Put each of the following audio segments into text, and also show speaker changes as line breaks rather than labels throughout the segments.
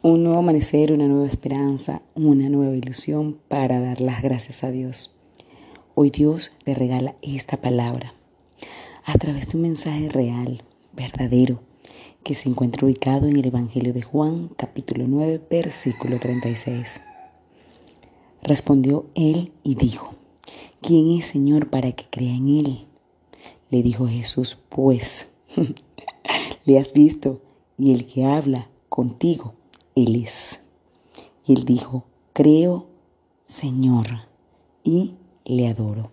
Un nuevo amanecer, una nueva esperanza, una nueva ilusión para dar las gracias a Dios. Hoy Dios te regala esta palabra a través de un mensaje real, verdadero, que se encuentra ubicado en el Evangelio de Juan, capítulo 9, versículo 36. Respondió él y dijo, ¿quién es Señor para que crea en él? Le dijo Jesús, pues, le has visto y el que habla contigo él es. Y él dijo, creo, Señor, y le adoro.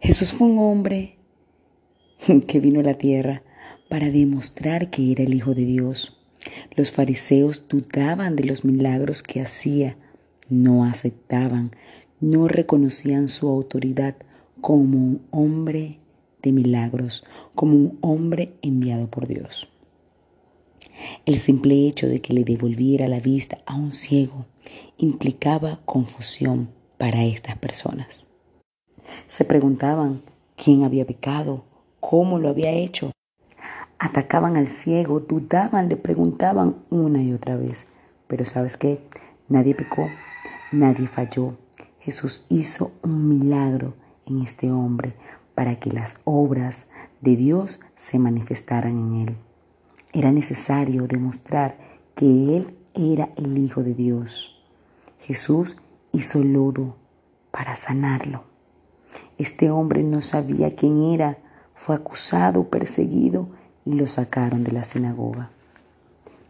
Jesús fue un hombre que vino a la tierra para demostrar que era el Hijo de Dios. Los fariseos dudaban de los milagros que hacía, no aceptaban, no reconocían su autoridad como un hombre de milagros, como un hombre enviado por Dios. El simple hecho de que le devolviera la vista a un ciego implicaba confusión para estas personas. Se preguntaban quién había pecado, cómo lo había hecho. Atacaban al ciego, dudaban, le preguntaban una y otra vez. Pero sabes qué? Nadie pecó, nadie falló. Jesús hizo un milagro en este hombre para que las obras de Dios se manifestaran en él. Era necesario demostrar que Él era el Hijo de Dios. Jesús hizo lodo para sanarlo. Este hombre no sabía quién era, fue acusado, perseguido y lo sacaron de la sinagoga.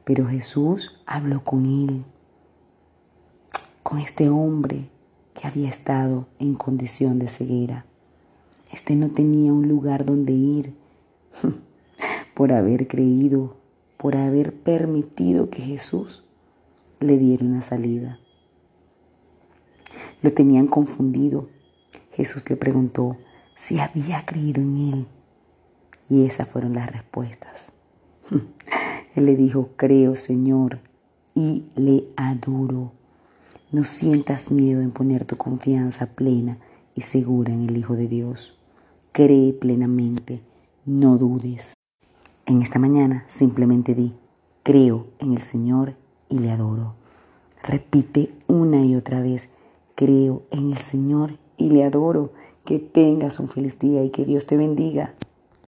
Pero Jesús habló con él, con este hombre que había estado en condición de ceguera. Este no tenía un lugar donde ir. por haber creído, por haber permitido que Jesús le diera una salida. Lo tenían confundido. Jesús le preguntó si había creído en él. Y esas fueron las respuestas. Él le dijo, creo Señor, y le adoro. No sientas miedo en poner tu confianza plena y segura en el Hijo de Dios. Cree plenamente, no dudes. En esta mañana simplemente di, creo en el Señor y le adoro. Repite una y otra vez, creo en el Señor y le adoro. Que tengas un feliz día y que Dios te bendiga.